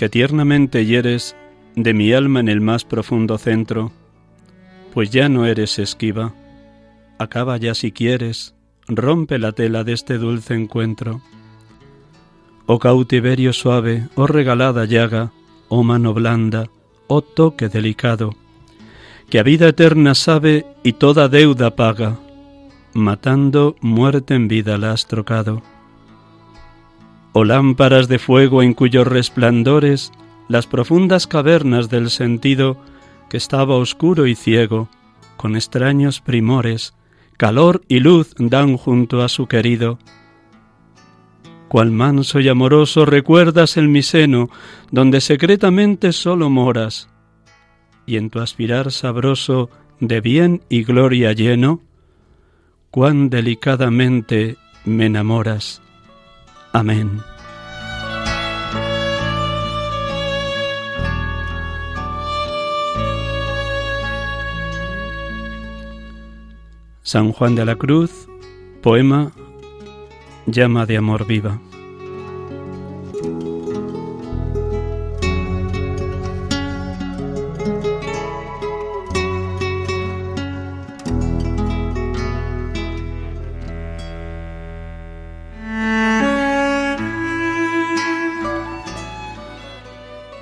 que tiernamente hieres de mi alma en el más profundo centro, pues ya no eres esquiva. Acaba ya si quieres, rompe la tela de este dulce encuentro. Oh cautiverio suave, oh regalada llaga, oh mano blanda, oh toque delicado, que a vida eterna sabe y toda deuda paga, matando muerte en vida la has trocado. Oh lámparas de fuego en cuyos resplandores las profundas cavernas del sentido que estaba oscuro y ciego, con extraños primores, calor y luz dan junto a su querido. Cual manso y amoroso recuerdas el mi seno, donde secretamente solo moras, y en tu aspirar sabroso de bien y gloria lleno, cuán delicadamente me enamoras. Amén. San Juan de la Cruz, poema Llama de Amor Viva.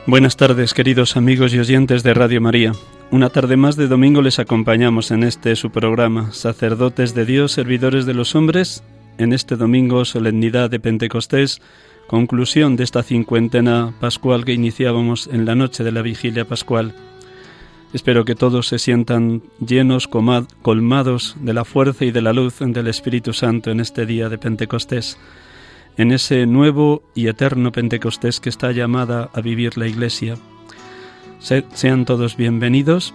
Buenas tardes, queridos amigos y oyentes de Radio María. Una tarde más de domingo les acompañamos en este su programa, Sacerdotes de Dios, Servidores de los Hombres, en este domingo, solemnidad de Pentecostés, conclusión de esta cincuentena pascual que iniciábamos en la noche de la vigilia pascual. Espero que todos se sientan llenos, colmados de la fuerza y de la luz del Espíritu Santo en este día de Pentecostés en ese nuevo y eterno Pentecostés que está llamada a vivir la Iglesia. sean todos bienvenidos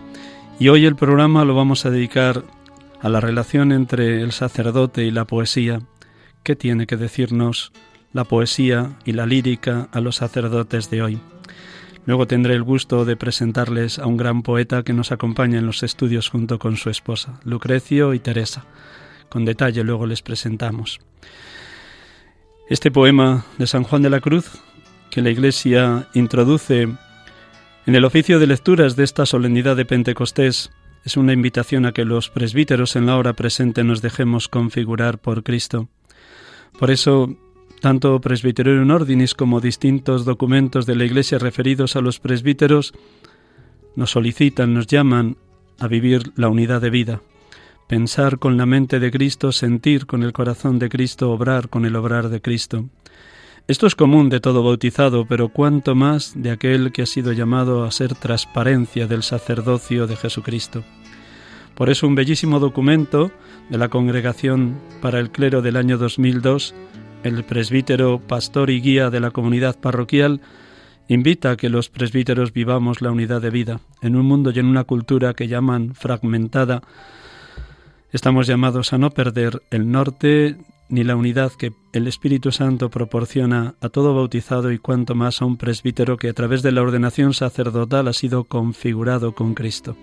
y hoy el programa lo vamos a dedicar a la relación entre el sacerdote y la poesía. ¿Qué tiene que decirnos la poesía y la lírica a los sacerdotes de hoy? Luego tendré el gusto de presentarles a un gran poeta que nos acompaña en los estudios junto con su esposa, Lucrecio y Teresa. Con detalle luego les presentamos. Este poema de San Juan de la Cruz, que la Iglesia introduce en el oficio de lecturas de esta solemnidad de Pentecostés, es una invitación a que los presbíteros en la hora presente nos dejemos configurar por Cristo. Por eso, tanto Presbyterium Ordinis como distintos documentos de la Iglesia referidos a los presbíteros nos solicitan, nos llaman a vivir la unidad de vida pensar con la mente de Cristo, sentir con el corazón de Cristo, obrar con el obrar de Cristo. Esto es común de todo bautizado, pero cuánto más de aquel que ha sido llamado a ser transparencia del sacerdocio de Jesucristo. Por eso un bellísimo documento de la Congregación para el Clero del año 2002, el presbítero, pastor y guía de la comunidad parroquial, invita a que los presbíteros vivamos la unidad de vida en un mundo y en una cultura que llaman fragmentada, Estamos llamados a no perder el norte ni la unidad que el Espíritu Santo proporciona a todo bautizado y cuanto más a un presbítero que a través de la ordenación sacerdotal ha sido configurado con Cristo.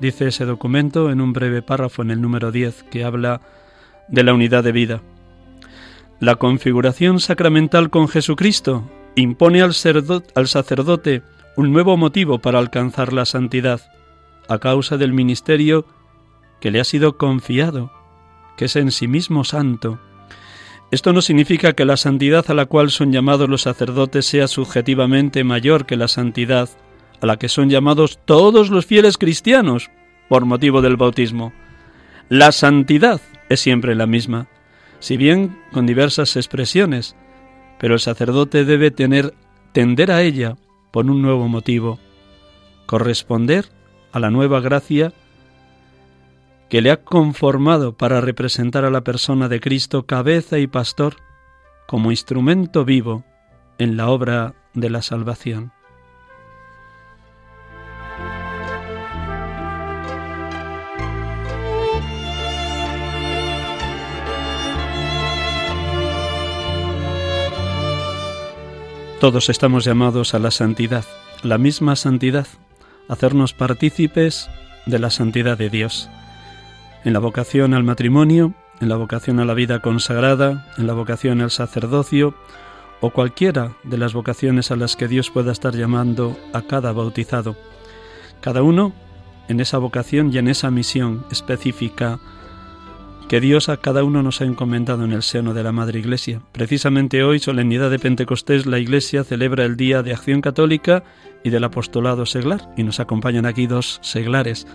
Dice ese documento en un breve párrafo en el número 10 que habla de la unidad de vida. La configuración sacramental con Jesucristo impone al, al sacerdote un nuevo motivo para alcanzar la santidad, a causa del ministerio que le ha sido confiado, que es en sí mismo santo. Esto no significa que la santidad a la cual son llamados los sacerdotes sea subjetivamente mayor que la santidad a la que son llamados todos los fieles cristianos por motivo del bautismo. La santidad es siempre la misma, si bien con diversas expresiones, pero el sacerdote debe tener tender a ella por un nuevo motivo, corresponder a la nueva gracia que le ha conformado para representar a la persona de Cristo cabeza y pastor como instrumento vivo en la obra de la salvación. Todos estamos llamados a la santidad, la misma santidad, hacernos partícipes de la santidad de Dios. En la vocación al matrimonio, en la vocación a la vida consagrada, en la vocación al sacerdocio o cualquiera de las vocaciones a las que Dios pueda estar llamando a cada bautizado. Cada uno en esa vocación y en esa misión específica que Dios a cada uno nos ha encomendado en el seno de la Madre Iglesia. Precisamente hoy, solemnidad de Pentecostés, la Iglesia celebra el Día de Acción Católica y del Apostolado Seglar, y nos acompañan aquí dos seglares.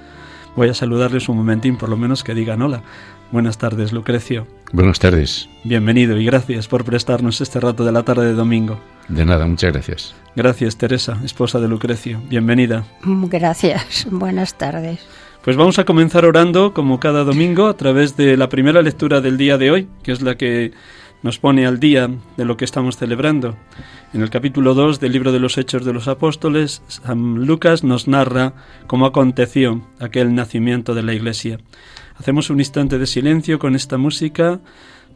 Voy a saludarles un momentín, por lo menos que digan hola. Buenas tardes, Lucrecio. Buenas tardes. Bienvenido y gracias por prestarnos este rato de la tarde de domingo. De nada, muchas gracias. Gracias, Teresa, esposa de Lucrecio. Bienvenida. Gracias, buenas tardes. Pues vamos a comenzar orando como cada domingo a través de la primera lectura del día de hoy, que es la que nos pone al día de lo que estamos celebrando. En el capítulo 2 del libro de los Hechos de los Apóstoles, San Lucas nos narra cómo aconteció aquel nacimiento de la Iglesia. Hacemos un instante de silencio con esta música,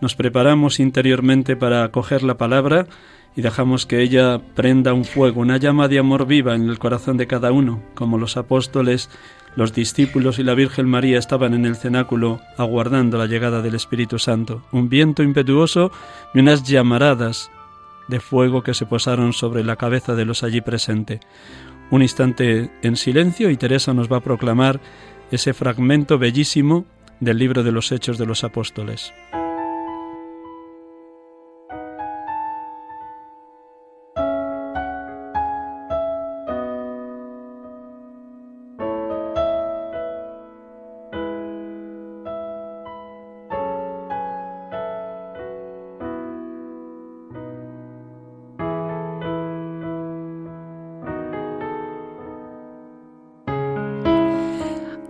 nos preparamos interiormente para acoger la palabra y dejamos que ella prenda un fuego, una llama de amor viva en el corazón de cada uno, como los apóstoles los discípulos y la Virgen María estaban en el cenáculo aguardando la llegada del Espíritu Santo. Un viento impetuoso y unas llamaradas de fuego que se posaron sobre la cabeza de los allí presentes. Un instante en silencio y Teresa nos va a proclamar ese fragmento bellísimo del libro de los Hechos de los Apóstoles.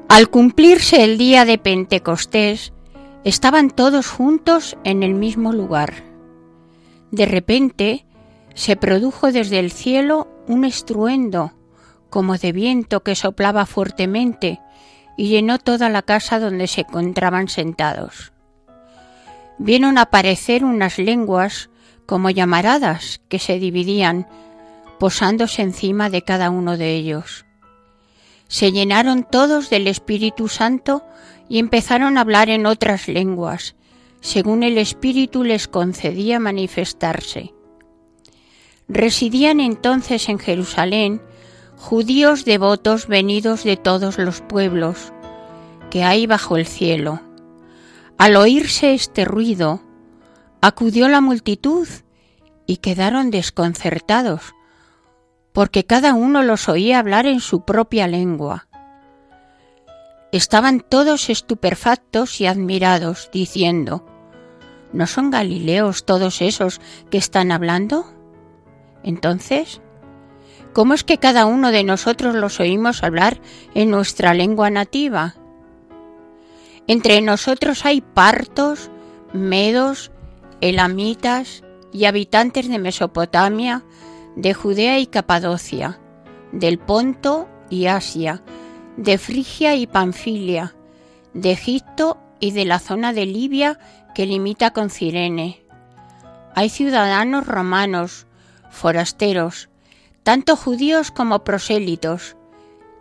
Al cumplirse el día de Pentecostés, estaban todos juntos en el mismo lugar. De repente se produjo desde el cielo un estruendo, como de viento que soplaba fuertemente, y llenó toda la casa donde se encontraban sentados. Vieron aparecer unas lenguas como llamaradas que se dividían, posándose encima de cada uno de ellos se llenaron todos del Espíritu Santo y empezaron a hablar en otras lenguas, según el Espíritu les concedía manifestarse. Residían entonces en Jerusalén judíos devotos venidos de todos los pueblos que hay bajo el cielo. Al oírse este ruido, acudió la multitud y quedaron desconcertados porque cada uno los oía hablar en su propia lengua. Estaban todos estupefactos y admirados, diciendo, ¿No son Galileos todos esos que están hablando? Entonces, ¿cómo es que cada uno de nosotros los oímos hablar en nuestra lengua nativa? Entre nosotros hay partos, medos, elamitas y habitantes de Mesopotamia, de Judea y Capadocia, del Ponto y Asia, de Frigia y Panfilia, de Egipto y de la zona de Libia que limita con Cirene. Hay ciudadanos romanos, forasteros, tanto judíos como prosélitos.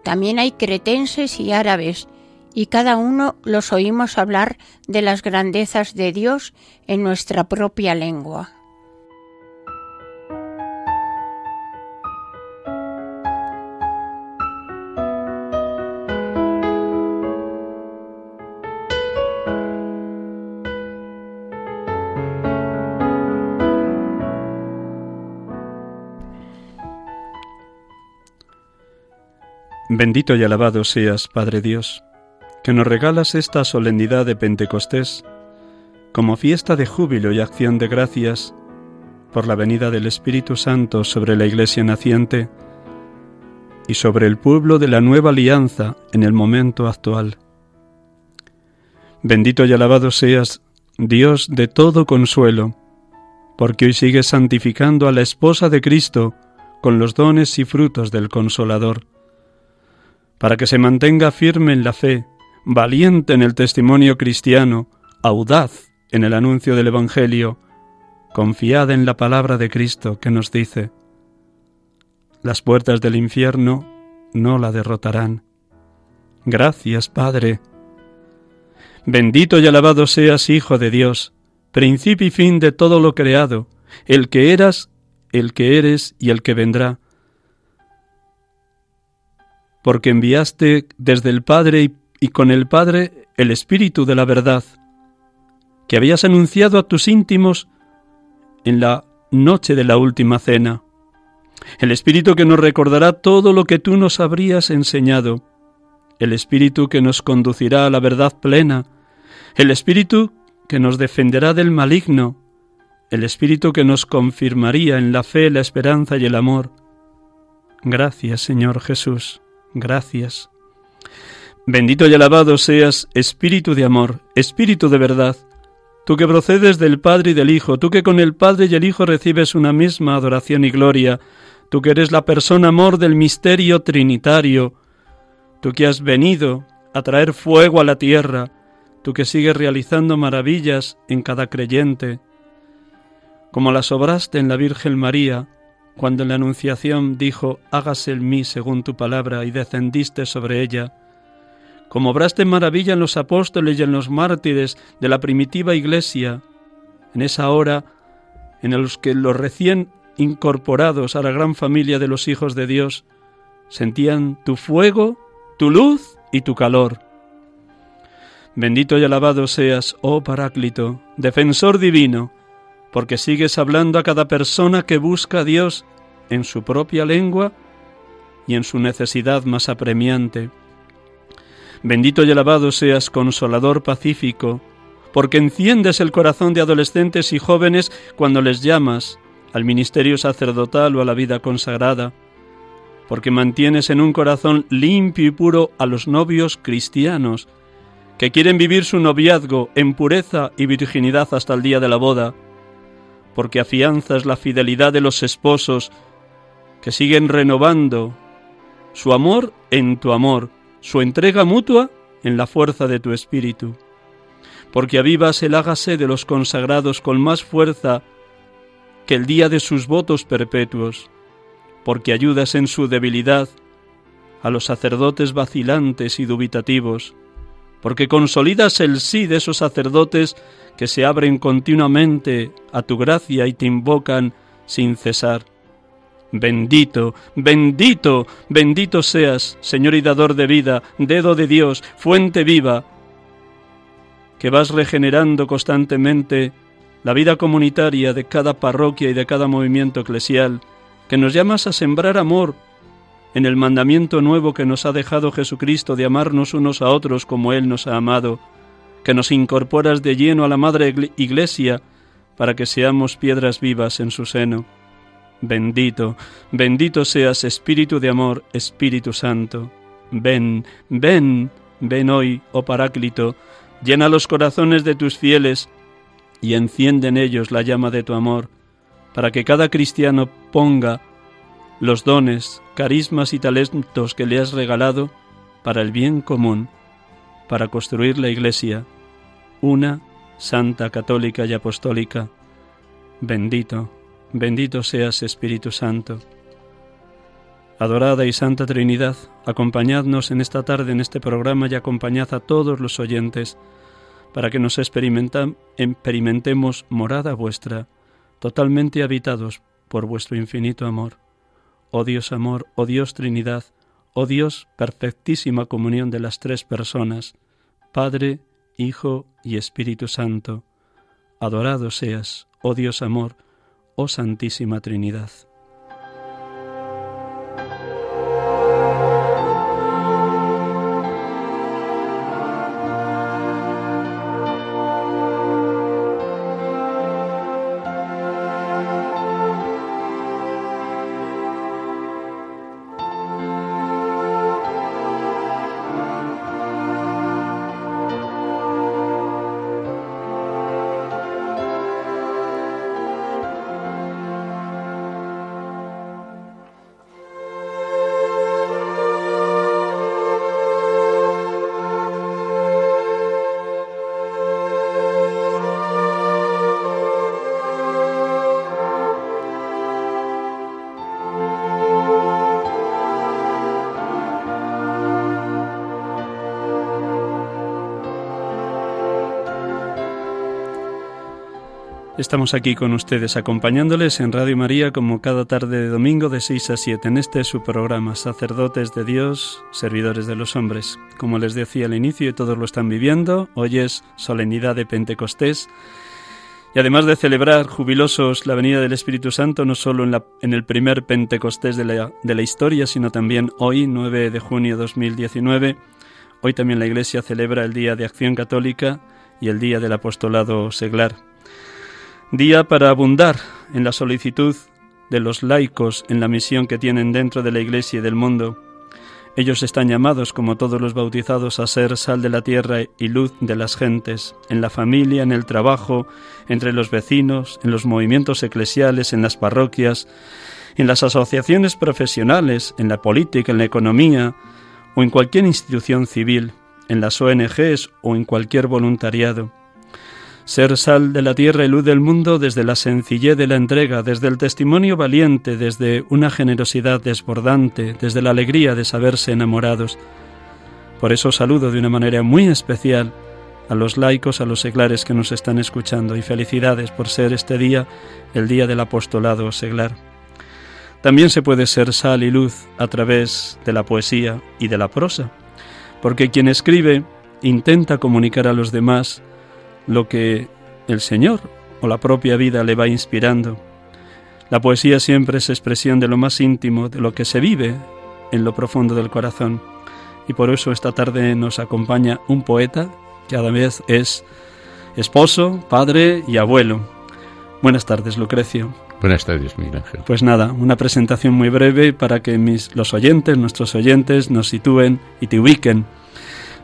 También hay cretenses y árabes, y cada uno los oímos hablar de las grandezas de Dios en nuestra propia lengua. Bendito y alabado seas, Padre Dios, que nos regalas esta solemnidad de Pentecostés como fiesta de júbilo y acción de gracias por la venida del Espíritu Santo sobre la Iglesia naciente y sobre el pueblo de la nueva alianza en el momento actual. Bendito y alabado seas, Dios de todo consuelo, porque hoy sigues santificando a la esposa de Cristo con los dones y frutos del Consolador para que se mantenga firme en la fe, valiente en el testimonio cristiano, audaz en el anuncio del Evangelio, confiada en la palabra de Cristo que nos dice, las puertas del infierno no la derrotarán. Gracias, Padre. Bendito y alabado seas, Hijo de Dios, principio y fin de todo lo creado, el que eras, el que eres y el que vendrá porque enviaste desde el Padre y, con el Padre el Espíritu de la verdad, que habías anunciado a tus íntimos en la noche de la última cena. El Espíritu que nos recordará todo lo que tú nos habrías enseñado, el Espíritu que nos conducirá a la verdad plena, el Espíritu que nos defenderá del maligno, el Espíritu que nos confirmaría en la fe, la esperanza y el amor. Gracias, Señor Jesús gracias. Bendito y alabado seas, Espíritu de amor, Espíritu de verdad, tú que procedes del Padre y del Hijo, tú que con el Padre y el Hijo recibes una misma adoración y gloria, tú que eres la persona amor del misterio trinitario, tú que has venido a traer fuego a la tierra, tú que sigues realizando maravillas en cada creyente, como las obraste en la Virgen María, cuando en la Anunciación dijo, hágase en mí según tu palabra, y descendiste sobre ella, como obraste maravilla en los apóstoles y en los mártires de la primitiva iglesia, en esa hora en los que los recién incorporados a la gran familia de los hijos de Dios sentían tu fuego, tu luz y tu calor. Bendito y alabado seas, oh Paráclito, defensor divino, porque sigues hablando a cada persona que busca a Dios en su propia lengua y en su necesidad más apremiante. Bendito y alabado seas, consolador pacífico, porque enciendes el corazón de adolescentes y jóvenes cuando les llamas al ministerio sacerdotal o a la vida consagrada, porque mantienes en un corazón limpio y puro a los novios cristianos, que quieren vivir su noviazgo en pureza y virginidad hasta el día de la boda, porque afianzas la fidelidad de los esposos que siguen renovando su amor en tu amor, su entrega mutua en la fuerza de tu espíritu, porque avivas el hágase de los consagrados con más fuerza que el día de sus votos perpetuos, porque ayudas en su debilidad a los sacerdotes vacilantes y dubitativos, porque consolidas el sí de esos sacerdotes que se abren continuamente a tu gracia y te invocan sin cesar. Bendito, bendito, bendito seas, Señor y dador de vida, dedo de Dios, fuente viva, que vas regenerando constantemente la vida comunitaria de cada parroquia y de cada movimiento eclesial, que nos llamas a sembrar amor en el mandamiento nuevo que nos ha dejado Jesucristo de amarnos unos a otros como Él nos ha amado que nos incorporas de lleno a la Madre Iglesia para que seamos piedras vivas en su seno. Bendito, bendito seas Espíritu de amor, Espíritu Santo. Ven, ven, ven hoy, oh Paráclito, llena los corazones de tus fieles y enciende en ellos la llama de tu amor, para que cada cristiano ponga los dones, carismas y talentos que le has regalado para el bien común, para construir la Iglesia una, santa, católica y apostólica. Bendito, bendito seas Espíritu Santo. Adorada y Santa Trinidad, acompañadnos en esta tarde en este programa y acompañad a todos los oyentes para que nos experimentemos morada vuestra, totalmente habitados por vuestro infinito amor. Oh Dios amor, oh Dios Trinidad, oh Dios perfectísima comunión de las tres personas, Padre, Hijo y Espíritu Santo. Adorado seas, oh Dios amor, oh Santísima Trinidad. Estamos aquí con ustedes acompañándoles en Radio María como cada tarde de domingo de 6 a 7 en este su programa Sacerdotes de Dios, Servidores de los Hombres. Como les decía al inicio y todos lo están viviendo, hoy es solemnidad de Pentecostés. Y además de celebrar jubilosos la venida del Espíritu Santo no solo en, la, en el primer Pentecostés de la, de la historia, sino también hoy, 9 de junio de 2019, hoy también la Iglesia celebra el Día de Acción Católica y el Día del Apostolado Seglar día para abundar en la solicitud de los laicos en la misión que tienen dentro de la Iglesia y del mundo. Ellos están llamados, como todos los bautizados, a ser sal de la tierra y luz de las gentes, en la familia, en el trabajo, entre los vecinos, en los movimientos eclesiales, en las parroquias, en las asociaciones profesionales, en la política, en la economía o en cualquier institución civil, en las ONGs o en cualquier voluntariado ser sal de la tierra y luz del mundo desde la sencillez de la entrega, desde el testimonio valiente, desde una generosidad desbordante, desde la alegría de saberse enamorados. Por eso saludo de una manera muy especial a los laicos, a los seglares que nos están escuchando y felicidades por ser este día el día del apostolado seglar. También se puede ser sal y luz a través de la poesía y de la prosa, porque quien escribe intenta comunicar a los demás lo que el Señor o la propia vida le va inspirando. La poesía siempre es expresión de lo más íntimo, de lo que se vive en lo profundo del corazón. Y por eso esta tarde nos acompaña un poeta que a la vez es esposo, padre y abuelo. Buenas tardes, Lucrecio. Buenas tardes, Miguel Ángel. Pues nada, una presentación muy breve para que mis, los oyentes, nuestros oyentes, nos sitúen y te ubiquen.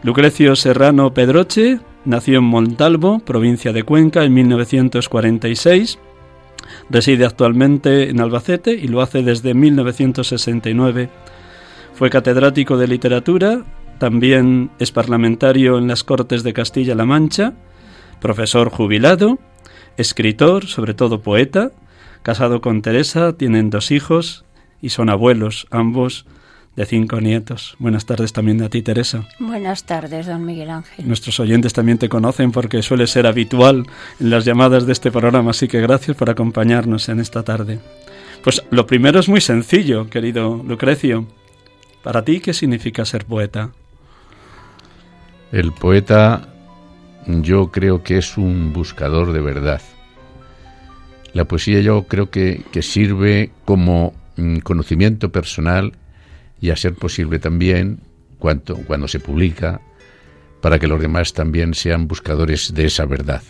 Lucrecio Serrano Pedroche Nació en Montalvo, provincia de Cuenca, en 1946. Reside actualmente en Albacete y lo hace desde 1969. Fue catedrático de literatura, también es parlamentario en las Cortes de Castilla-La Mancha, profesor jubilado, escritor, sobre todo poeta, casado con Teresa, tienen dos hijos y son abuelos, ambos de cinco nietos. Buenas tardes también a ti, Teresa. Buenas tardes, don Miguel Ángel. Nuestros oyentes también te conocen porque suele ser habitual en las llamadas de este programa, así que gracias por acompañarnos en esta tarde. Pues lo primero es muy sencillo, querido Lucrecio. Para ti, ¿qué significa ser poeta? El poeta yo creo que es un buscador de verdad. La poesía yo creo que, que sirve como mm, conocimiento personal y a ser posible también, cuando, se publica, para que los demás también sean buscadores de esa verdad.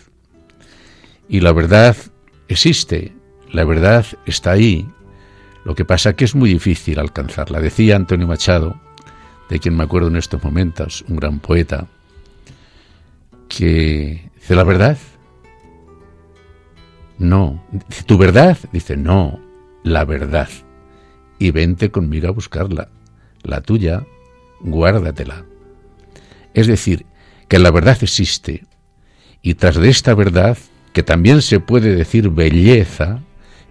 Y la verdad existe, la verdad está ahí. Lo que pasa que es muy difícil alcanzarla. Decía Antonio Machado, de quien me acuerdo en estos momentos, un gran poeta, que dice la verdad. No, tu verdad, dice no, la verdad. Y vente conmigo a buscarla la tuya, guárdatela. Es decir, que la verdad existe y tras de esta verdad, que también se puede decir belleza,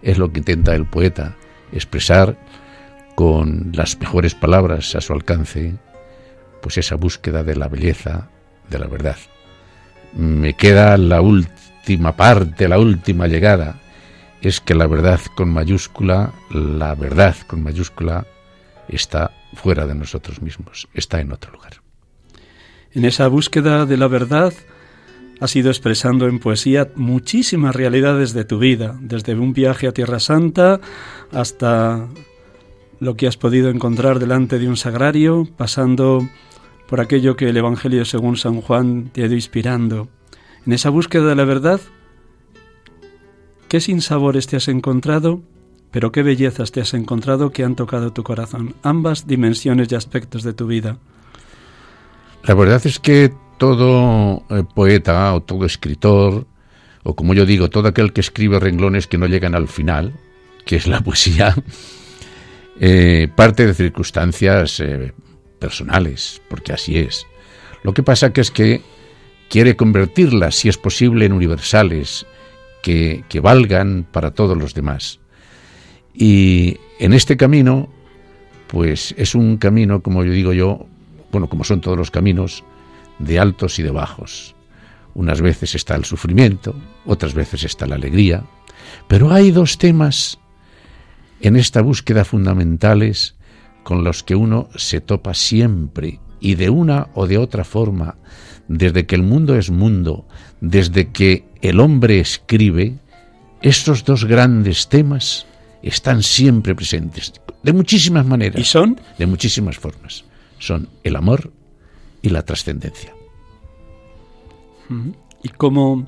es lo que intenta el poeta, expresar con las mejores palabras a su alcance, pues esa búsqueda de la belleza, de la verdad. Me queda la última parte, la última llegada, es que la verdad con mayúscula, la verdad con mayúscula, está fuera de nosotros mismos, está en otro lugar. En esa búsqueda de la verdad has ido expresando en poesía muchísimas realidades de tu vida, desde un viaje a Tierra Santa hasta lo que has podido encontrar delante de un sagrario, pasando por aquello que el Evangelio según San Juan te ha ido inspirando. En esa búsqueda de la verdad, ¿qué sinsabores te has encontrado? Pero qué bellezas te has encontrado que han tocado tu corazón, ambas dimensiones y aspectos de tu vida. La verdad es que todo eh, poeta o todo escritor, o como yo digo, todo aquel que escribe renglones que no llegan al final, que es la poesía, eh, parte de circunstancias eh, personales, porque así es. Lo que pasa que es que quiere convertirlas, si es posible, en universales, que, que valgan para todos los demás. Y en este camino, pues es un camino, como yo digo yo, bueno, como son todos los caminos, de altos y de bajos. Unas veces está el sufrimiento, otras veces está la alegría, pero hay dos temas en esta búsqueda fundamentales con los que uno se topa siempre y de una o de otra forma, desde que el mundo es mundo, desde que el hombre escribe, estos dos grandes temas están siempre presentes, de muchísimas maneras. ¿Y son? De muchísimas formas son el amor y la trascendencia. ¿Y cómo,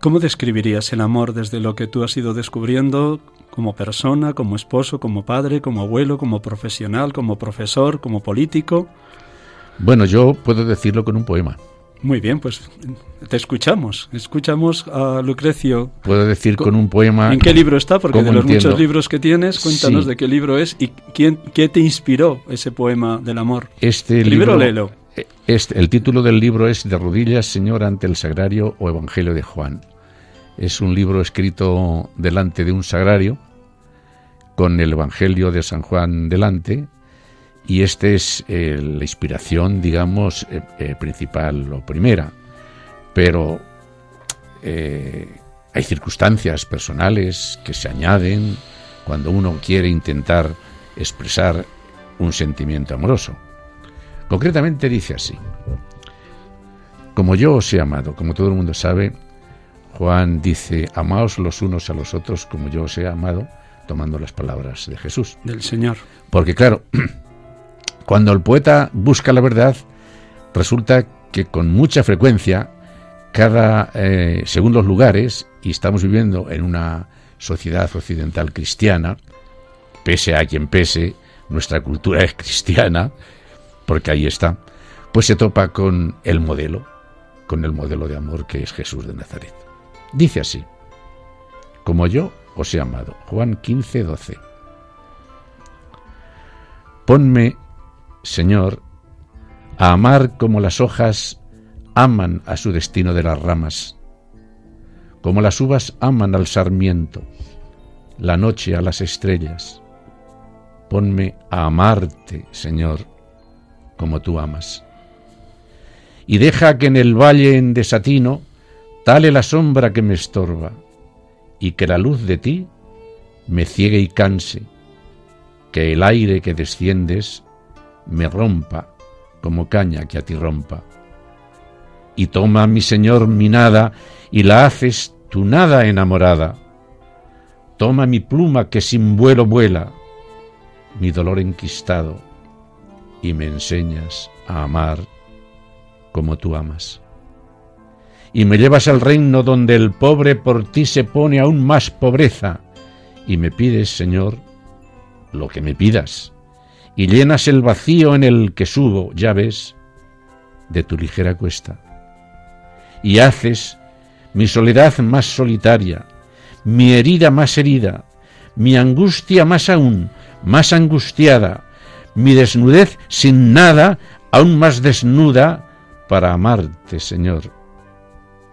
cómo describirías el amor desde lo que tú has ido descubriendo como persona, como esposo, como padre, como abuelo, como profesional, como profesor, como político? Bueno, yo puedo decirlo con un poema. Muy bien, pues te escuchamos. Escuchamos a Lucrecio. Puedo decir con un poema. ¿En qué libro está? Porque de los muchos libros que tienes, cuéntanos de qué libro es y quién, qué te inspiró ese poema del amor. Este el libro, léelo. Este, el título del libro es De rodillas, Señor, ante el Sagrario o Evangelio de Juan. Es un libro escrito delante de un sagrario, con el Evangelio de San Juan delante, y esta es eh, la inspiración, digamos, eh, eh, principal o primera. Pero hay circunstancias personales que se añaden cuando uno quiere intentar expresar un sentimiento amoroso. Concretamente dice así, como yo os he amado, como todo el mundo sabe, Juan dice, amaos los unos a los otros como yo os he amado, tomando las palabras de Jesús. Del Señor. Porque claro, Cuando el poeta busca la verdad, resulta que con mucha frecuencia, cada, eh, según los lugares, y estamos viviendo en una sociedad occidental cristiana, pese a quien pese, nuestra cultura es cristiana, porque ahí está, pues se topa con el modelo, con el modelo de amor que es Jesús de Nazaret. Dice así, como yo os he amado, Juan 15, 12. Ponme Señor, a amar como las hojas aman a su destino de las ramas, como las uvas aman al sarmiento, la noche a las estrellas. Ponme a amarte, Señor, como tú amas. Y deja que en el valle en desatino tale la sombra que me estorba, y que la luz de ti me ciegue y canse, que el aire que desciendes me rompa como caña que a ti rompa. Y toma, mi Señor, mi nada, y la haces tu nada enamorada. Toma mi pluma que sin vuelo vuela, mi dolor enquistado, y me enseñas a amar como tú amas. Y me llevas al reino donde el pobre por ti se pone aún más pobreza, y me pides, Señor, lo que me pidas y llenas el vacío en el que subo, ya ves, de tu ligera cuesta. Y haces mi soledad más solitaria, mi herida más herida, mi angustia más aún, más angustiada, mi desnudez sin nada, aún más desnuda, para amarte, Señor,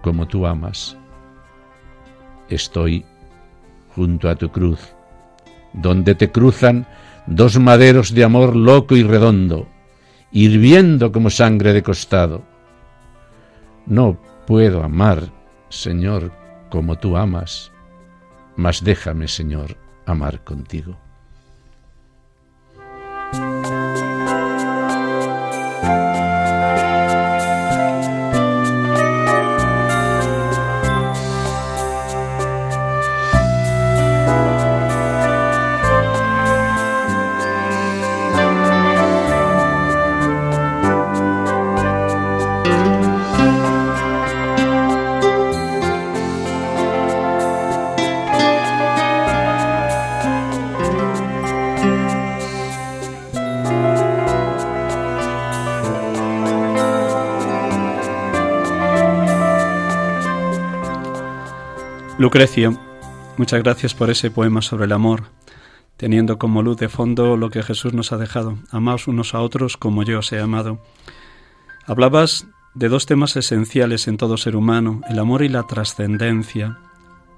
como tú amas. Estoy junto a tu cruz, donde te cruzan dos maderos de amor loco y redondo, hirviendo como sangre de costado. No puedo amar, Señor, como tú amas, mas déjame, Señor, amar contigo. Lucrecio, muchas gracias por ese poema sobre el amor, teniendo como luz de fondo lo que Jesús nos ha dejado, amaos unos a otros como yo os he amado. Hablabas de dos temas esenciales en todo ser humano, el amor y la trascendencia.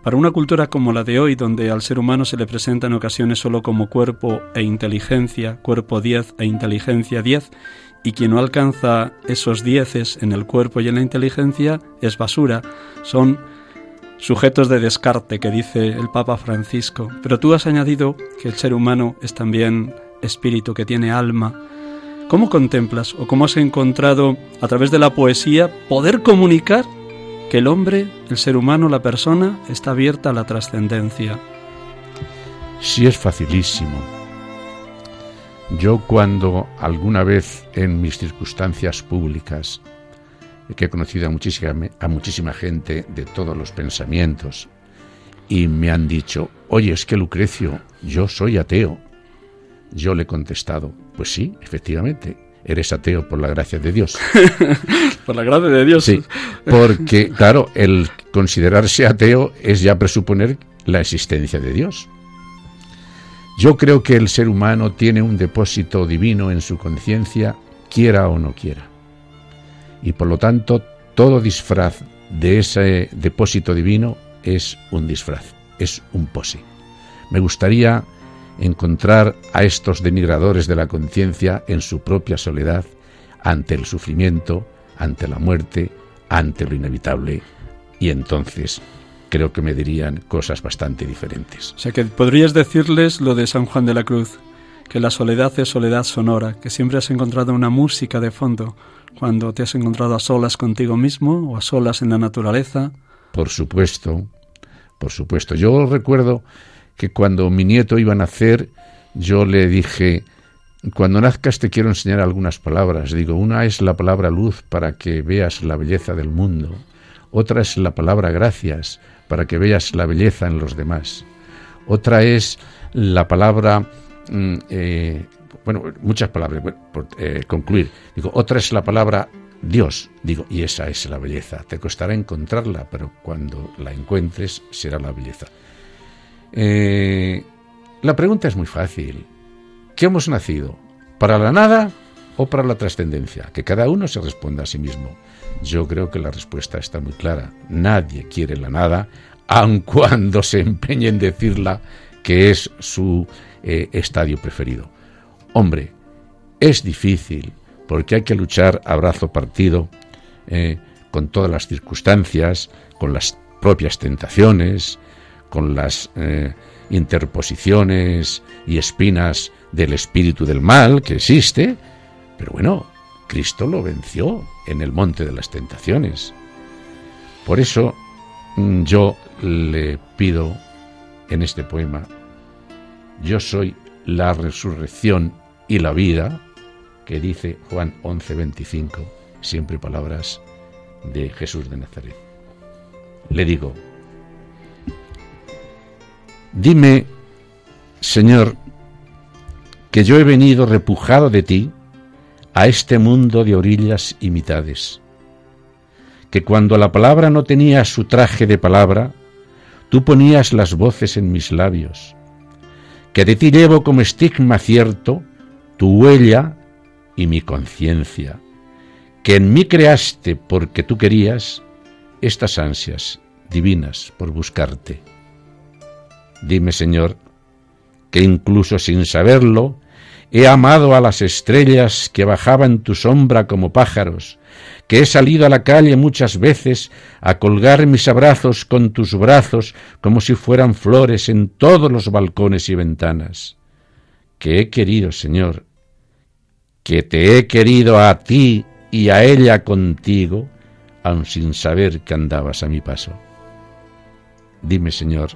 Para una cultura como la de hoy, donde al ser humano se le presenta en ocasiones solo como cuerpo e inteligencia, cuerpo 10 e inteligencia 10, y quien no alcanza esos dieces en el cuerpo y en la inteligencia es basura, son sujetos de descarte que dice el Papa Francisco, pero tú has añadido que el ser humano es también espíritu, que tiene alma. ¿Cómo contemplas o cómo has encontrado a través de la poesía poder comunicar que el hombre, el ser humano, la persona está abierta a la trascendencia? Sí es facilísimo. Yo cuando alguna vez en mis circunstancias públicas que he conocido a muchísima, a muchísima gente de todos los pensamientos y me han dicho, oye, es que Lucrecio, yo soy ateo. Yo le he contestado, pues sí, efectivamente, eres ateo por la gracia de Dios. por la gracia de Dios. Sí, porque claro, el considerarse ateo es ya presuponer la existencia de Dios. Yo creo que el ser humano tiene un depósito divino en su conciencia, quiera o no quiera y por lo tanto todo disfraz de ese depósito divino es un disfraz, es un pose. Me gustaría encontrar a estos denigradores de la conciencia en su propia soledad, ante el sufrimiento, ante la muerte, ante lo inevitable, y entonces creo que me dirían cosas bastante diferentes. O sea que podrías decirles lo de San Juan de la Cruz, que la soledad es soledad sonora, que siempre has encontrado una música de fondo, cuando te has encontrado a solas contigo mismo o a solas en la naturaleza? Por supuesto, por supuesto. Yo recuerdo que cuando mi nieto iba a nacer, yo le dije, cuando nazcas te quiero enseñar algunas palabras. Digo, una es la palabra luz para que veas la belleza del mundo. Otra es la palabra gracias para que veas la belleza en los demás. Otra es la palabra mm, eh, bueno, muchas palabras, por eh, concluir. Digo, otra es la palabra Dios. Digo, y esa es la belleza. Te costará encontrarla, pero cuando la encuentres será la belleza. Eh, la pregunta es muy fácil. ¿Qué hemos nacido? ¿Para la nada o para la trascendencia? Que cada uno se responda a sí mismo. Yo creo que la respuesta está muy clara. Nadie quiere la nada, aun cuando se empeñe en decirla que es su eh, estadio preferido. Hombre, es difícil porque hay que luchar a brazo partido eh, con todas las circunstancias, con las propias tentaciones, con las eh, interposiciones y espinas del espíritu del mal que existe, pero bueno, Cristo lo venció en el monte de las tentaciones. Por eso mm, yo le pido en este poema, yo soy la resurrección y la vida, que dice Juan 11:25, siempre palabras de Jesús de Nazaret. Le digo, dime, Señor, que yo he venido repujado de ti a este mundo de orillas y mitades, que cuando la palabra no tenía su traje de palabra, tú ponías las voces en mis labios, que de ti llevo como estigma cierto, tu huella y mi conciencia, que en mí creaste porque tú querías estas ansias divinas por buscarte. Dime, Señor, que incluso sin saberlo, he amado a las estrellas que bajaban tu sombra como pájaros, que he salido a la calle muchas veces a colgar mis abrazos con tus brazos como si fueran flores en todos los balcones y ventanas, que he querido, Señor, que te he querido a ti y a ella contigo, aun sin saber que andabas a mi paso. Dime, Señor,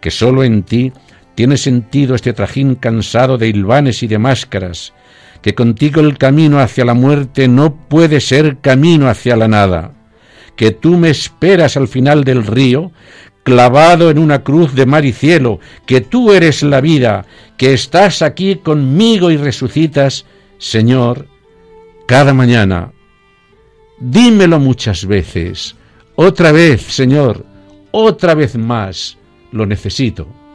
que sólo en ti tiene sentido este trajín cansado de hilvanes y de máscaras, que contigo el camino hacia la muerte no puede ser camino hacia la nada, que tú me esperas al final del río, clavado en una cruz de mar y cielo, que tú eres la vida, que estás aquí conmigo y resucitas, Señor, cada mañana. Dímelo muchas veces, otra vez, Señor, otra vez más, lo necesito.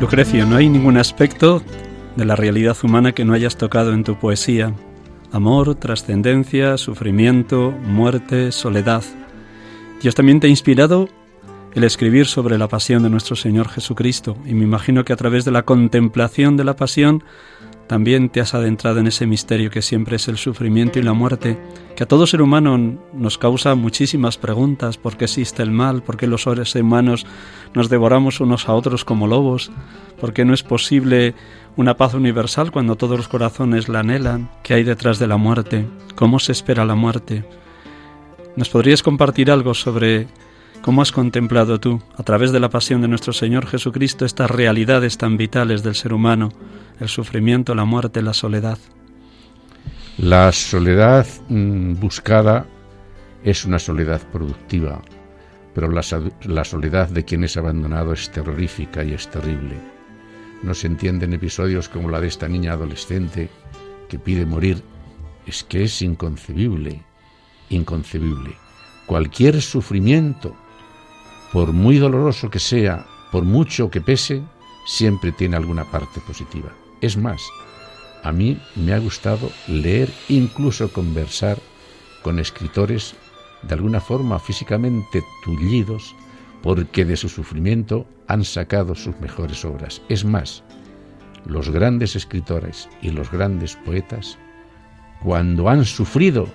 Lucrecio, no hay ningún aspecto de la realidad humana que no hayas tocado en tu poesía. Amor, trascendencia, sufrimiento, muerte, soledad. Dios también te ha inspirado el escribir sobre la pasión de nuestro Señor Jesucristo y me imagino que a través de la contemplación de la pasión también te has adentrado en ese misterio que siempre es el sufrimiento y la muerte, que a todo ser humano nos causa muchísimas preguntas. ¿Por qué existe el mal? ¿Por qué los seres humanos nos devoramos unos a otros como lobos? ¿Por qué no es posible una paz universal cuando todos los corazones la anhelan? ¿Qué hay detrás de la muerte? ¿Cómo se espera la muerte? ¿Nos podrías compartir algo sobre ¿Cómo has contemplado tú, a través de la pasión de nuestro Señor Jesucristo, estas realidades tan vitales del ser humano, el sufrimiento, la muerte, la soledad? La soledad mm, buscada es una soledad productiva, pero la, la, soledad de quien es abandonado es terrorífica y es terrible. No se entienden episodios como la de esta niña adolescente que pide morir. Es que es inconcebible, inconcebible. Cualquier sufrimiento por muy doloroso que sea, por mucho que pese, siempre tiene alguna parte positiva. Es más, a mí me ha gustado leer, incluso conversar con escritores de alguna forma físicamente tullidos, porque de su sufrimiento han sacado sus mejores obras. Es más, los grandes escritores y los grandes poetas, cuando han sufrido,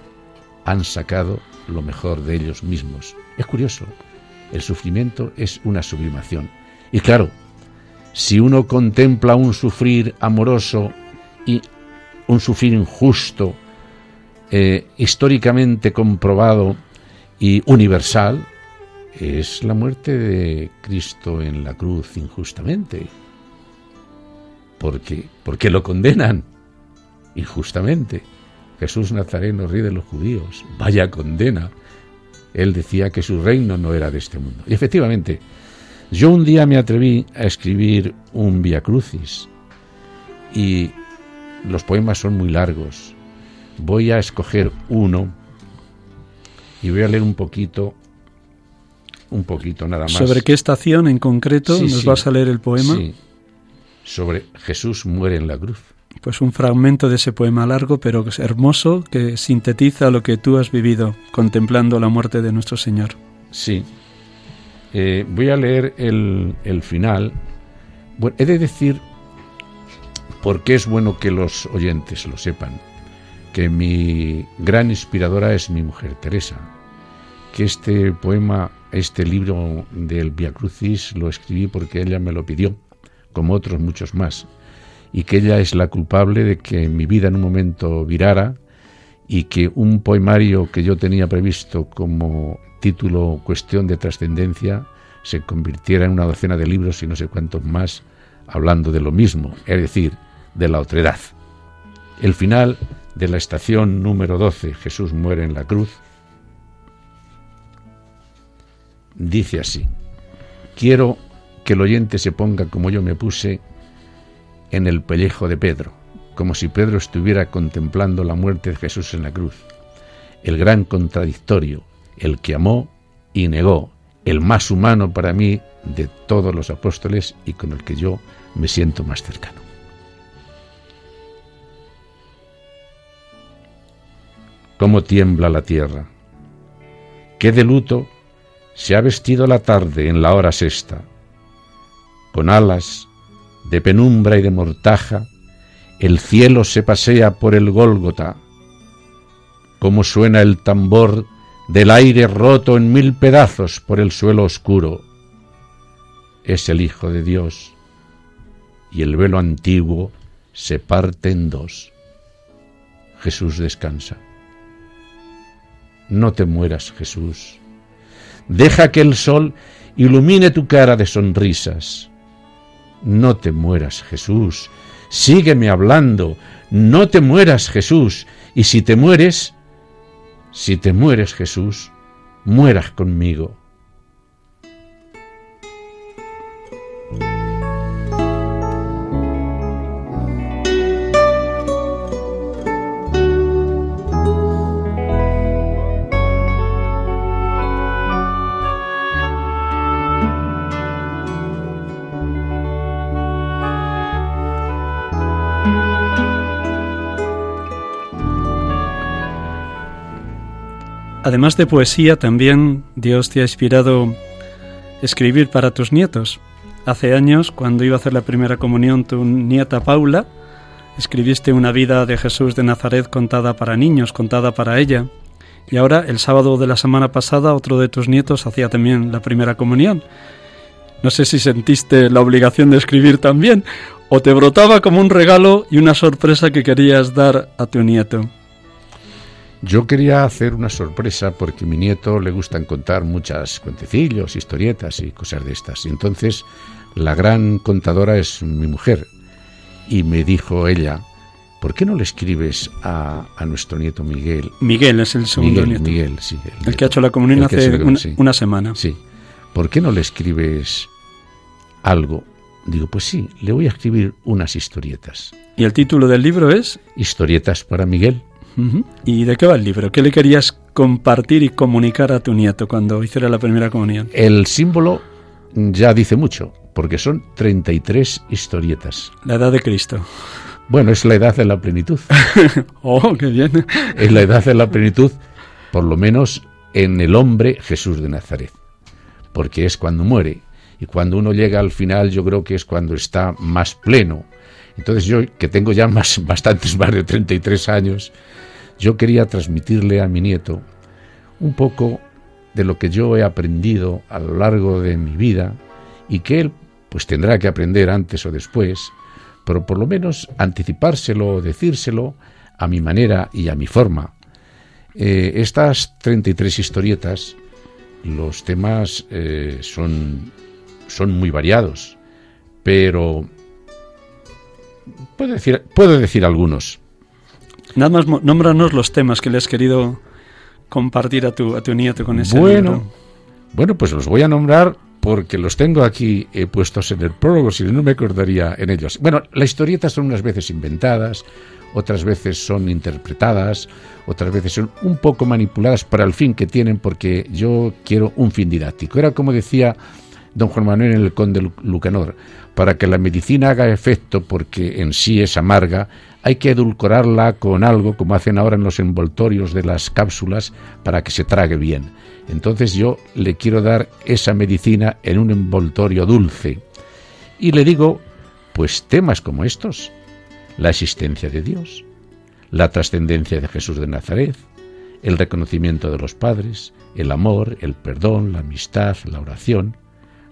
han sacado lo mejor de ellos mismos. Es curioso, el sufrimiento es una sublimación. Y claro, si uno contempla un sufrir amoroso y un sufrir injusto, eh, históricamente comprobado y universal, es la muerte de Cristo en la cruz injustamente. Porque, porque lo condenan injustamente. Jesús Nazareno, rey de los judíos, vaya condena él decía que su reino no era de este mundo. Y efectivamente, yo un día me atreví a escribir un Via Crucis y los poemas son muy largos. Voy a escoger uno y voy a leer un poquito, un poquito nada más. ¿Sobre qué estación en concreto nos vas a leer el poema? Sí, sobre Jesús muere en la cruz pues un fragmento de ese poema largo pero hermoso que sintetiza lo que tú has vivido contemplando la muerte de nuestro Señor. Sí. Eh, voy a leer el, el final. Bueno, he de decir, porque es bueno que los oyentes lo sepan, que mi gran inspiradora es mi mujer Teresa, que este poema, este libro del Via Crucis lo escribí porque ella me lo pidió, como otros muchos más y que ella es la culpable de que mi vida en un momento virara y que un poemario que yo tenía previsto como título Cuestión de trascendencia se convirtiera en una docena de libros y no sé cuántos más hablando de lo mismo, es decir, de la otredad. El final de la estación número 12, Jesús muere en la cruz, dice así, quiero que el oyente se ponga como yo me puse en el pellejo de Pedro, como si Pedro estuviera contemplando la muerte de Jesús en la cruz. El gran contradictorio, el que amó y negó, el más humano para mí de todos los apóstoles y con el que yo me siento más cercano. cómo tiembla la tierra. Qué de luto se ha vestido la tarde en la hora sexta. Con alas de penumbra y de mortaja, el cielo se pasea por el Gólgota. Cómo suena el tambor del aire roto en mil pedazos por el suelo oscuro. Es el Hijo de Dios, y el velo antiguo se parte en dos. Jesús descansa. No te mueras, Jesús. Deja que el sol ilumine tu cara de sonrisas. No te mueras, Jesús. Sígueme hablando. No te mueras, Jesús. Y si te mueres, si te mueres, Jesús, mueras conmigo. Además de poesía, también Dios te ha inspirado escribir para tus nietos. Hace años, cuando iba a hacer la primera comunión tu nieta Paula, escribiste una vida de Jesús de Nazaret contada para niños, contada para ella. Y ahora, el sábado de la semana pasada, otro de tus nietos hacía también la primera comunión. No sé si sentiste la obligación de escribir también, o te brotaba como un regalo y una sorpresa que querías dar a tu nieto. Yo quería hacer una sorpresa porque a mi nieto le gustan contar muchas cuentecillos, historietas y cosas de estas. Y entonces la gran contadora es mi mujer. Y me dijo ella, ¿por qué no le escribes a, nuestro nieto Miguel? Miguel es el segundo Miguel, nieto. Miguel, sí. El, que ha hecho la comunión hace una, semana. Sí. ¿Por qué no le escribes algo? Digo, pues sí, le voy a escribir unas historietas. ¿Y el título del libro es? Historietas para Miguel. ¿Y de qué va el libro? ¿Qué le querías compartir y comunicar a tu nieto cuando hiciera la primera comunión? El símbolo ya dice mucho, porque son 33 historietas. La edad de Cristo. Bueno, es la edad de la plenitud. oh, qué bien. Es la edad de la plenitud, por lo menos en el hombre Jesús de Nazaret, porque es cuando muere. Y cuando uno llega al final, yo creo que es cuando está más pleno. Entonces yo, que tengo ya más, bastantes más de 33 años, yo quería transmitirle a mi nieto un poco de lo que yo he aprendido a lo largo de mi vida y que él pues tendrá que aprender antes o después, pero por lo menos anticipárselo o decírselo a mi manera y a mi forma. Eh, estas 33 historietas, los temas eh, son, son muy variados, pero puedo decir, puedo decir algunos. Nada más nómbranos los temas que le has querido compartir a tu, a tu nieto con ese bueno, Bueno, pues los voy a nombrar porque los tengo aquí eh, puestos en el prólogo, si no me acordaría en ellos. Bueno, las historietas son unas veces inventadas, otras veces son interpretadas, otras veces son un poco manipuladas para el fin que tienen, porque yo quiero un fin didáctico. Era como decía don Juan Manuel en el Conde Lucanor, para que la medicina haga efecto, porque en sí es amarga, hay que edulcorarla con algo, como hacen ahora en los envoltorios de las cápsulas, para que se trague bien. Entonces yo le quiero dar esa medicina en un envoltorio dulce. Y le digo, pues temas como estos, la existencia de Dios, la trascendencia de Jesús de Nazaret, el reconocimiento de los padres, el amor, el perdón, la amistad, la oración,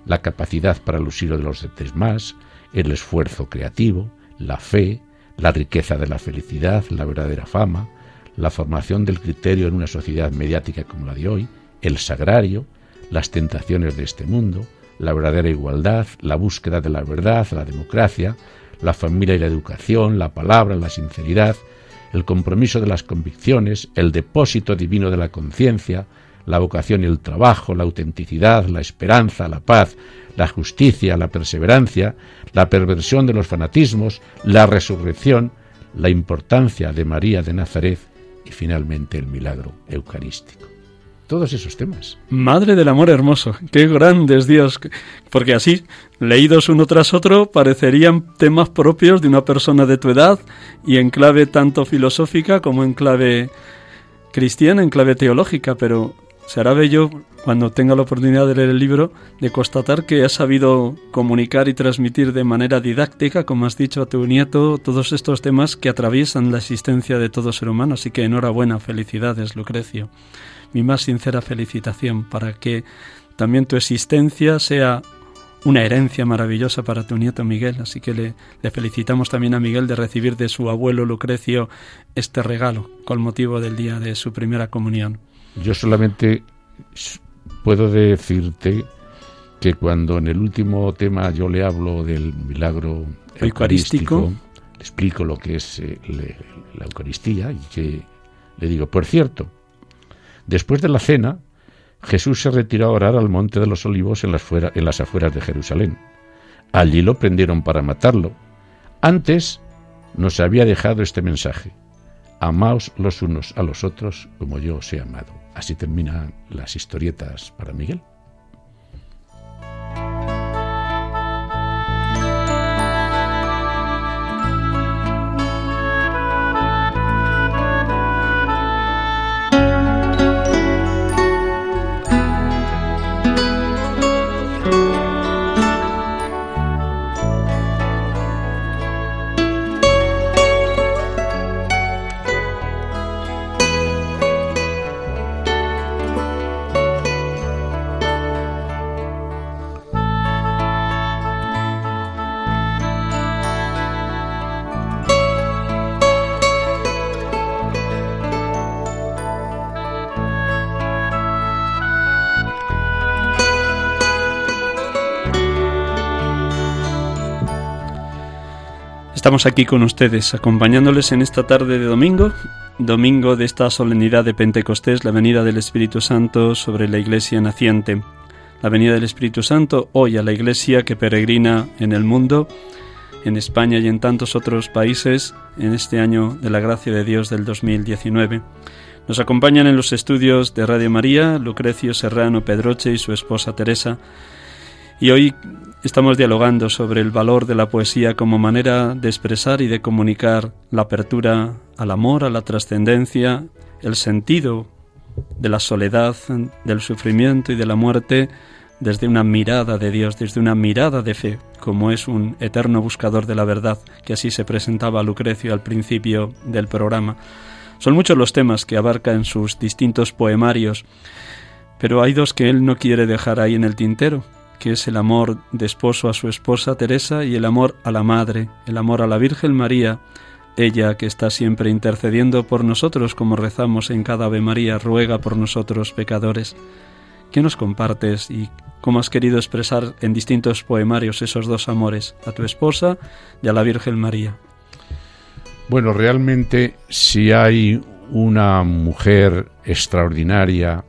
la capacidad para el de los demás, el esfuerzo creativo, la fe, la riqueza de la felicidad, la verdadera fama, la formación del criterio en una sociedad mediática como la de hoy, el sagrario, las tentaciones de este mundo, la verdadera igualdad, la búsqueda de la verdad, la democracia, la familia y la educación, la palabra, la sinceridad, el compromiso de las convicciones, el depósito divino de la conciencia, la vocación y el trabajo, la autenticidad, la esperanza, la paz, la justicia, la perseverancia, la perversión de los fanatismos, la resurrección, la importancia de María de Nazaret y finalmente el milagro eucarístico. Todos esos temas. Madre del amor hermoso, qué grandes Dios, porque así, leídos uno tras otro, parecerían temas propios de una persona de tu edad y en clave tanto filosófica como en clave cristiana en clave teológica, pero será bello cuando tenga la oportunidad de leer el libro, de constatar que has sabido comunicar y transmitir de manera didáctica, como has dicho a tu nieto, todos estos temas que atraviesan la existencia de todo ser humano. Así que enhorabuena, felicidades, Lucrecio. Mi más sincera felicitación para que también tu existencia sea una herencia maravillosa para tu nieto Miguel. Así que le, le, felicitamos también a Miguel de recibir de su abuelo Lucrecio este regalo con motivo del día de su primera comunión. Yo solamente puedo decirte que cuando en el último tema yo le hablo del milagro eucarístico, le explico lo que es eh, la Eucaristía y que le digo, por cierto, después de la cena, Jesús se retiró a orar al monte de los olivos en las, en las afueras de Jerusalén. Allí lo prendieron para matarlo. Antes nos había dejado este mensaje. Amaos los unos a los otros como yo os he amado. Así terminan las historietas para Miguel. Estamos aquí con ustedes, acompañándoles en esta tarde de domingo, domingo de esta solemnidad de Pentecostés, la venida del Espíritu Santo sobre la Iglesia naciente. La venida del Espíritu Santo hoy a la Iglesia que peregrina en el mundo, en España y en tantos otros países, en este año de la gracia de Dios del 2019. Nos acompañan en los estudios de Radio María Lucrecio Serrano Pedroche y su esposa Teresa. Y hoy Estamos dialogando sobre el valor de la poesía como manera de expresar y de comunicar la apertura al amor, a la trascendencia, el sentido de la soledad, del sufrimiento y de la muerte desde una mirada de Dios, desde una mirada de fe, como es un eterno buscador de la verdad, que así se presentaba Lucrecio al principio del programa. Son muchos los temas que abarca en sus distintos poemarios, pero hay dos que él no quiere dejar ahí en el tintero, que es el amor de esposo a su esposa Teresa y el amor a la Madre, el amor a la Virgen María, ella que está siempre intercediendo por nosotros como rezamos en cada Ave María, ruega por nosotros pecadores. ¿Qué nos compartes y cómo has querido expresar en distintos poemarios esos dos amores, a tu esposa y a la Virgen María? Bueno, realmente si hay una mujer extraordinaria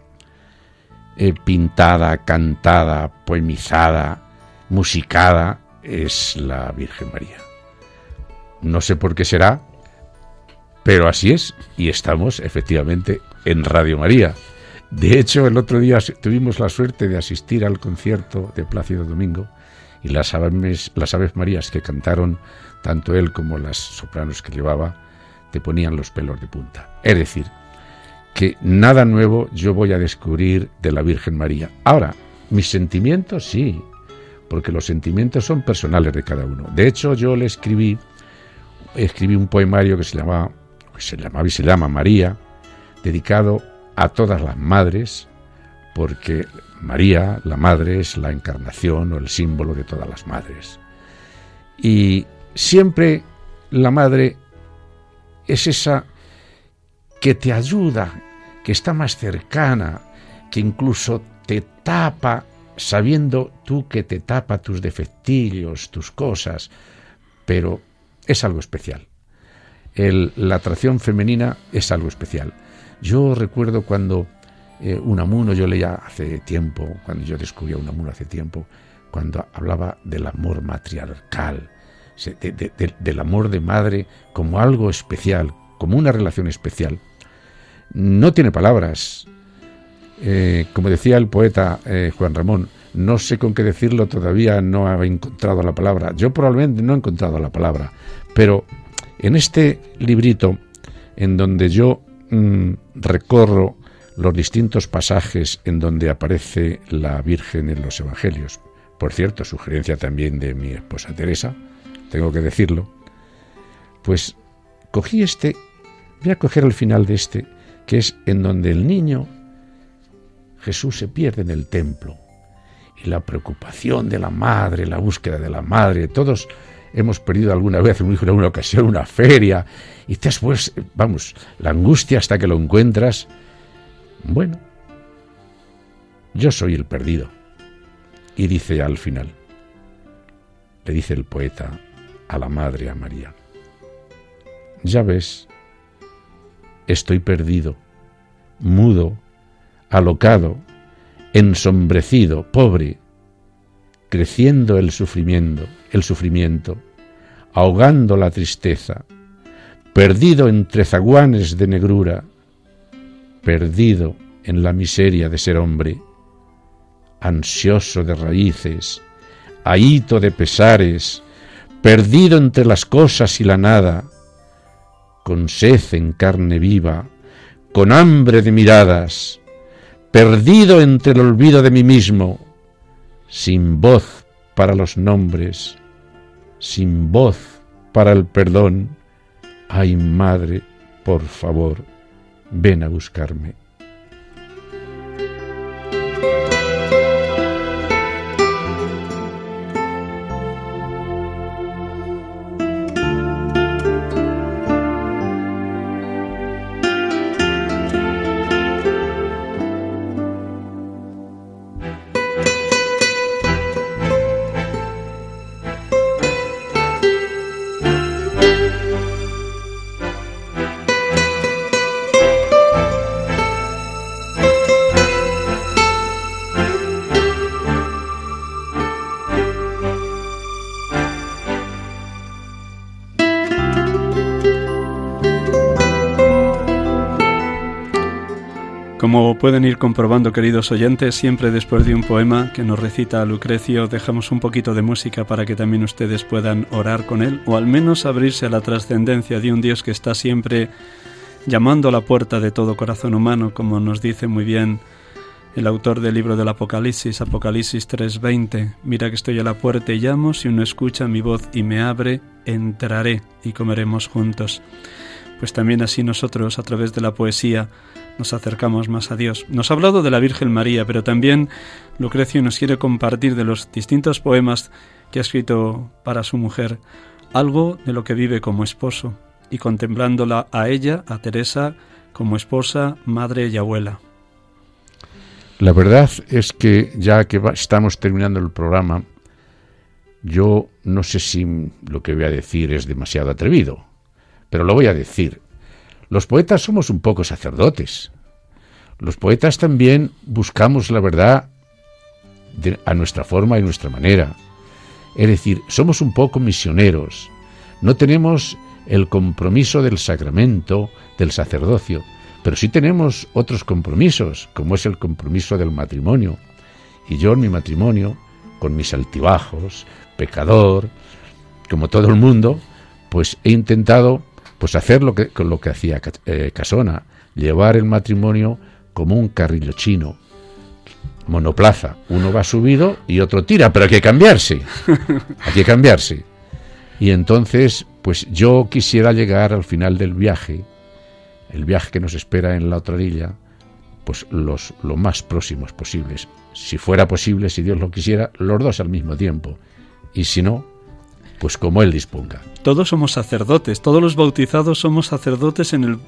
eh, pintada, cantada, poemizada, musicada, es la Virgen María. No sé por qué será, pero así es, y estamos efectivamente en Radio María. De hecho, el otro día tuvimos la suerte de asistir al concierto de Plácido Domingo y las aves, las aves marías que cantaron, tanto él como las sopranos que llevaba, te ponían los pelos de punta. Es decir, que nada nuevo yo voy a descubrir de la Virgen María. Ahora, mis sentimientos sí, porque los sentimientos son personales de cada uno. De hecho, yo le escribí, escribí un poemario que se llama, se llamaba y se llama María, dedicado a todas las madres, porque María, la madre, es la encarnación o el símbolo de todas las madres. Y siempre la madre es esa que te ayuda, que está más cercana, que incluso te tapa, sabiendo tú que te tapa tus defectillos, tus cosas, pero es algo especial. la atracción femenina es algo especial. Yo recuerdo cuando eh, Unamuno, yo leía hace tiempo, cuando yo descubrí a Unamuno hace tiempo, cuando hablaba del amor matriarcal, del amor de madre como algo especial, como una relación especial no tiene palabras. Eh, como decía el poeta eh, Juan Ramón, no sé con qué decirlo, todavía no he encontrado la palabra. Yo probablemente no he encontrado la palabra, pero en este librito, en donde yo mm, recorro los distintos pasajes en donde aparece la Virgen en los Evangelios, por cierto, sugerencia también de mi esposa Teresa, tengo que decirlo, pues cogí este, voy a coger el final de este, que es en donde el niño Jesús se pierde en el templo y la preocupación de la madre, la búsqueda de la madre, todos hemos perdido alguna vez un hijo en una ocasión, una feria, y después, vamos, la angustia hasta que lo encuentras. Bueno, yo soy el perdido. Y dice al final, le dice el poeta a la madre, a María, ya ves, estoy perdido, mudo, alocado, ensombrecido, pobre, creciendo el sufrimiento, el sufrimiento, ahogando la tristeza, perdido entre zaguanes de negrura, perdido en la miseria de ser hombre, ansioso de raíces, ahito de pesares, perdido entre las cosas y la nada, con sed en carne viva, con hambre de miradas, perdido entre el olvido de mí mismo, sin voz para los nombres, sin voz para el perdón. Ay, madre, por favor, ven a buscarme. Pueden ir comprobando, queridos oyentes, siempre después de un poema que nos recita Lucrecio, dejamos un poquito de música para que también ustedes puedan orar con él, o al menos abrirse a la trascendencia de un Dios que está siempre llamando a la puerta de todo corazón humano, como nos dice muy bien el autor del libro del Apocalipsis, Apocalipsis 3:20. Mira que estoy a la puerta y llamo, si uno escucha mi voz y me abre, entraré y comeremos juntos. Pues también así nosotros, a través de la poesía, nos acercamos más a Dios. Nos ha hablado de la Virgen María, pero también Lucrecio nos quiere compartir de los distintos poemas que ha escrito para su mujer algo de lo que vive como esposo y contemplándola a ella, a Teresa, como esposa, madre y abuela. La verdad es que ya que estamos terminando el programa, yo no sé si lo que voy a decir es demasiado atrevido, pero lo voy a decir. Los poetas somos un poco sacerdotes. Los poetas también buscamos la verdad a nuestra forma y nuestra manera. Es decir, somos un poco misioneros. No tenemos el compromiso del sacramento, del sacerdocio, pero sí tenemos otros compromisos, como es el compromiso del matrimonio. Y yo en mi matrimonio, con mis altibajos, pecador, como todo el mundo, pues he intentado pues hacer lo que, lo que hacía eh, Casona, llevar el matrimonio como un carrillo chino, monoplaza, uno va subido y otro tira, pero hay que cambiarse, hay que cambiarse. Y entonces, pues yo quisiera llegar al final del viaje, el viaje que nos espera en la otra orilla, pues los lo más próximos posibles. Si fuera posible, si Dios lo quisiera, los dos al mismo tiempo. Y si no, pues como Él disponga. Todos somos sacerdotes, todos los bautizados somos sacerdotes en el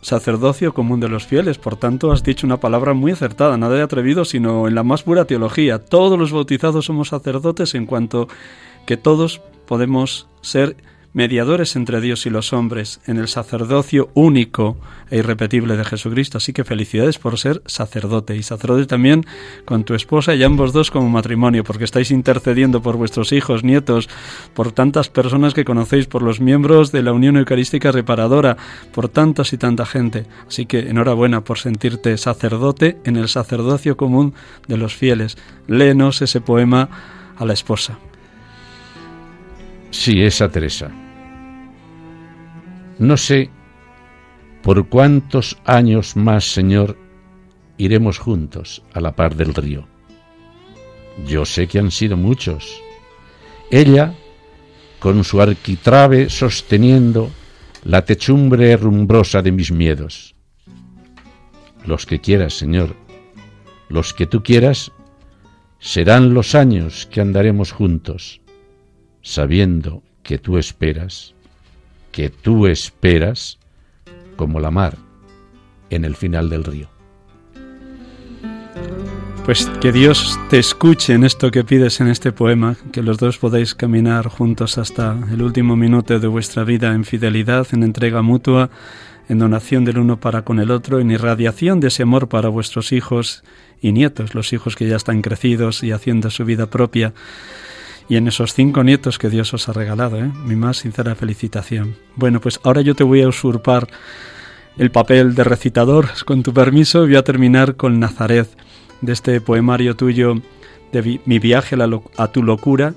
sacerdocio común de los fieles. Por tanto, has dicho una palabra muy acertada, nada de atrevido, sino en la más pura teología. Todos los bautizados somos sacerdotes en cuanto que todos podemos ser mediadores entre Dios y los hombres en el sacerdocio único e irrepetible de Jesucristo. Así que felicidades por ser sacerdote y sacerdote también con tu esposa y ambos dos como matrimonio, porque estáis intercediendo por vuestros hijos, nietos, por tantas personas que conocéis, por los miembros de la Unión Eucarística Reparadora, por tantas y tanta gente. Así que enhorabuena por sentirte sacerdote en el sacerdocio común de los fieles. Léenos ese poema a la esposa. Sí, esa Teresa. No sé ¿Por cuántos años más, Señor, iremos juntos a la par del río? Yo sé que han sido muchos. Ella, con su arquitrabe sosteniendo la techumbre rumbrosa de mis miedos. Los que quieras, Señor, los que tú quieras, serán los años que andaremos juntos, sabiendo que tú esperas, que tú esperas, como la mar en el final del río. Pues que Dios te escuche en esto que pides en este poema, que los dos podáis caminar juntos hasta el último minuto de vuestra vida en fidelidad, en entrega mutua, en donación del uno para con el otro, en irradiación de ese amor para vuestros hijos y nietos, los hijos que ya están crecidos y haciendo su vida propia, y en esos cinco nietos que Dios os ha regalado, ¿eh? mi más sincera felicitación. Bueno, pues ahora yo te voy a usurpar el papel de recitador, con tu permiso, voy a terminar con Nazaret de este poemario tuyo de mi viaje a, tu locura,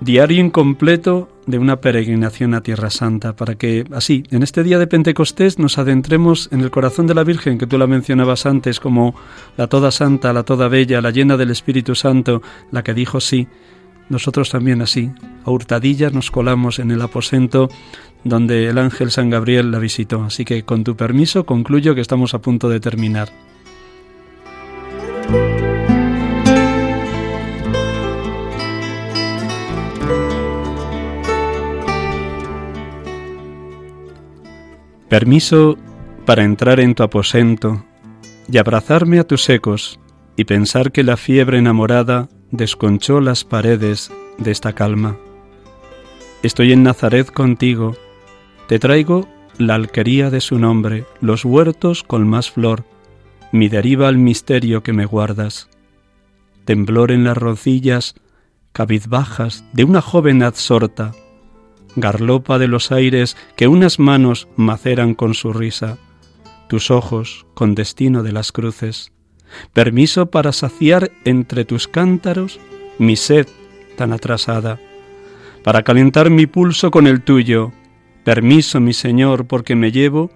diario incompleto de una peregrinación a Tierra Santa, para que así, en este día de Pentecostés, nos adentremos en el corazón de la Virgen, que tú la mencionabas antes como la toda santa, la toda bella, la llena del Espíritu Santo, la que dijo sí. Nosotros también así, a hurtadillas nos colamos en el aposento donde el ángel San Gabriel la visitó. Así que con tu permiso concluyo que estamos a punto de terminar. Permiso para entrar en tu aposento y abrazarme a tus ecos y pensar que la fiebre enamorada desconchó las paredes de esta calma. Estoy en Nazaret contigo, te traigo la alquería de su nombre, los huertos con más flor, mi deriva al misterio que me guardas. Temblor en las rodillas, cabizbajas de una joven absorta, garlopa de los aires que unas manos maceran con su risa, tus ojos con destino de las cruces, permiso para saciar entre tus cántaros mi sed tan atrasada, para calentar mi pulso con el tuyo, permiso, mi Señor, porque me llevo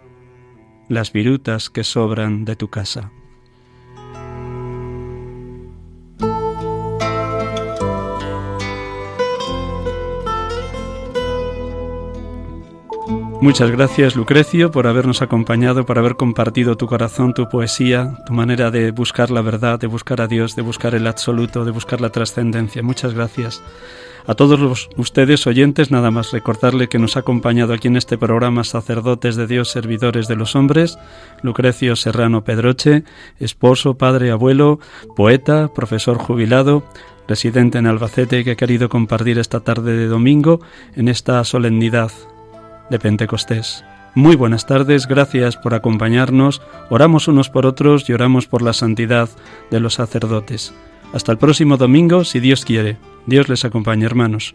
las virutas que sobran de tu casa. Muchas gracias Lucrecio por habernos acompañado, por haber compartido tu corazón, tu poesía, tu manera de buscar la verdad, de buscar a Dios, de buscar el absoluto, de buscar la trascendencia. Muchas gracias. A todos los, ustedes oyentes, nada más recordarle que nos ha acompañado aquí en este programa sacerdotes de Dios, servidores de los hombres, Lucrecio Serrano Pedroche, esposo, padre, abuelo, poeta, profesor jubilado, residente en Albacete que ha querido compartir esta tarde de domingo en esta solemnidad de Pentecostés. Muy buenas tardes, gracias por acompañarnos, oramos unos por otros y oramos por la santidad de los sacerdotes. Hasta el próximo domingo, si Dios quiere. Dios les acompañe, hermanos.